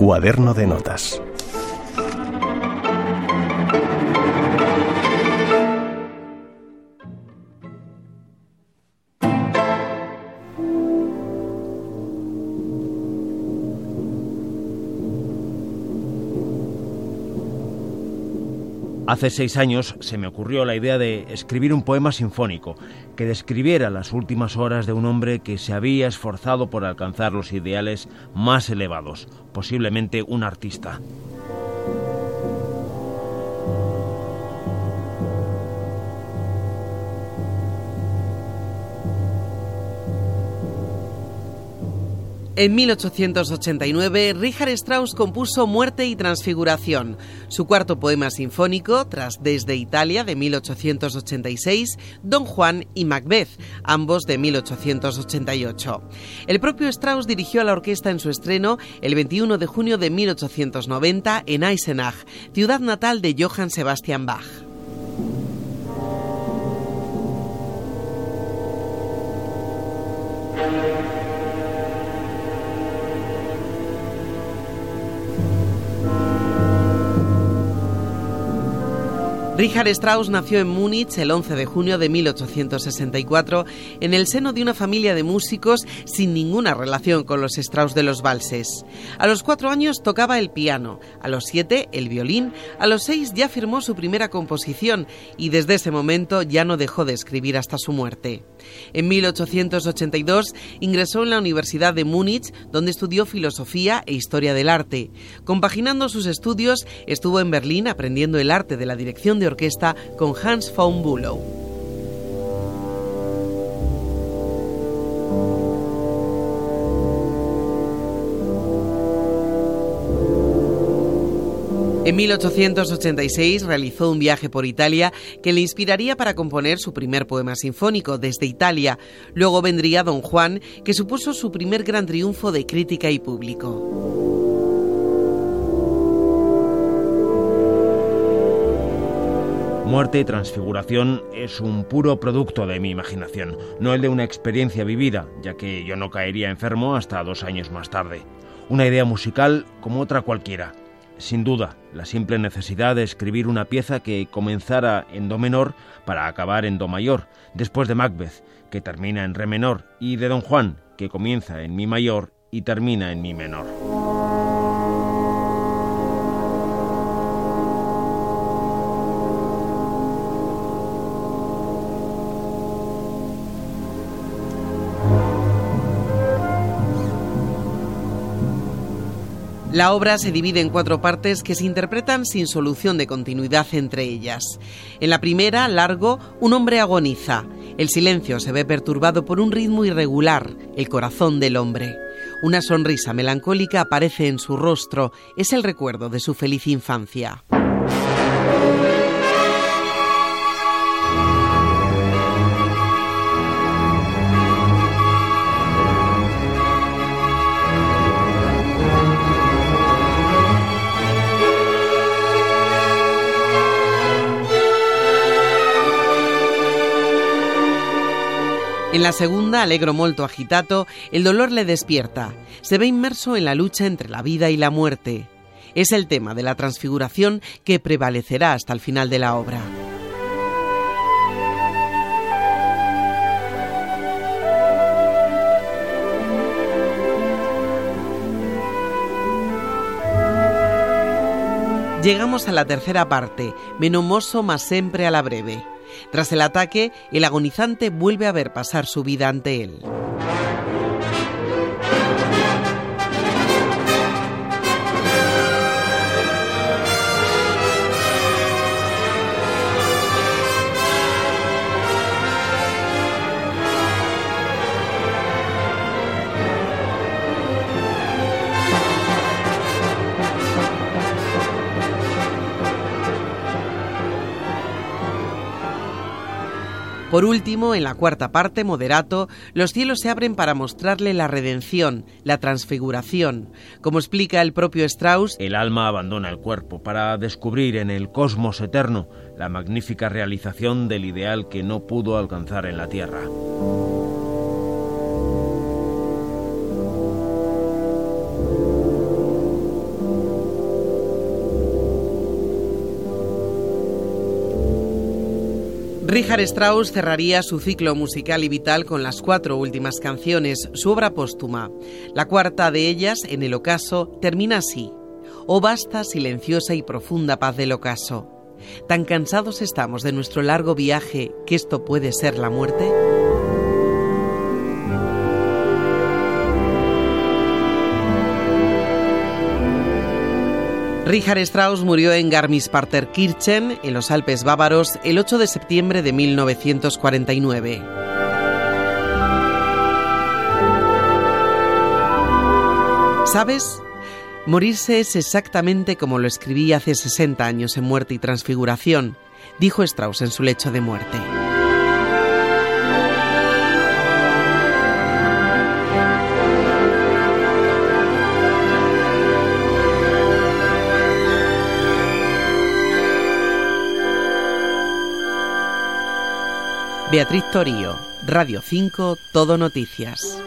Cuaderno de notas. Hace seis años se me ocurrió la idea de escribir un poema sinfónico que describiera las últimas horas de un hombre que se había esforzado por alcanzar los ideales más elevados, posiblemente un artista. En 1889, Richard Strauss compuso Muerte y Transfiguración, su cuarto poema sinfónico, tras Desde Italia de 1886, Don Juan y Macbeth, ambos de 1888. El propio Strauss dirigió a la orquesta en su estreno el 21 de junio de 1890 en Eisenach, ciudad natal de Johann Sebastian Bach. Richard Strauss nació en Múnich el 11 de junio de 1864 en el seno de una familia de músicos sin ninguna relación con los Strauss de los valses. A los cuatro años tocaba el piano, a los siete el violín, a los seis ya firmó su primera composición y desde ese momento ya no dejó de escribir hasta su muerte. En 1882 ingresó en la Universidad de Múnich, donde estudió filosofía e historia del arte. Compaginando sus estudios, estuvo en Berlín aprendiendo el arte de la dirección de orquesta con Hans von Bülow. En 1886 realizó un viaje por Italia que le inspiraría para componer su primer poema sinfónico desde Italia. Luego vendría Don Juan, que supuso su primer gran triunfo de crítica y público. Muerte y transfiguración es un puro producto de mi imaginación, no el de una experiencia vivida, ya que yo no caería enfermo hasta dos años más tarde. Una idea musical como otra cualquiera, sin duda, la simple necesidad de escribir una pieza que comenzara en Do menor para acabar en Do mayor, después de Macbeth, que termina en Re menor, y de Don Juan, que comienza en Mi mayor y termina en Mi menor. La obra se divide en cuatro partes que se interpretan sin solución de continuidad entre ellas. En la primera, largo, un hombre agoniza. El silencio se ve perturbado por un ritmo irregular, el corazón del hombre. Una sonrisa melancólica aparece en su rostro, es el recuerdo de su feliz infancia. En la segunda, Alegro molto agitato, el dolor le despierta. Se ve inmerso en la lucha entre la vida y la muerte. Es el tema de la transfiguración que prevalecerá hasta el final de la obra. Llegamos a la tercera parte, Menomoso más siempre a la breve. Tras el ataque, el agonizante vuelve a ver pasar su vida ante él. Por último, en la cuarta parte, moderato, los cielos se abren para mostrarle la redención, la transfiguración. Como explica el propio Strauss, el alma abandona el cuerpo para descubrir en el cosmos eterno la magnífica realización del ideal que no pudo alcanzar en la tierra. Richard Strauss cerraría su ciclo musical y vital con las cuatro últimas canciones, su obra póstuma. La cuarta de ellas, en el ocaso, termina así. Oh basta silenciosa y profunda paz del ocaso. ¿Tan cansados estamos de nuestro largo viaje que esto puede ser la muerte? Richard Strauss murió en Garmisch-Partenkirchen, en los Alpes bávaros, el 8 de septiembre de 1949. ¿Sabes? Morirse es exactamente como lo escribí hace 60 años en Muerte y Transfiguración, dijo Strauss en su lecho de muerte. Beatriz Torío, Radio 5, Todo Noticias.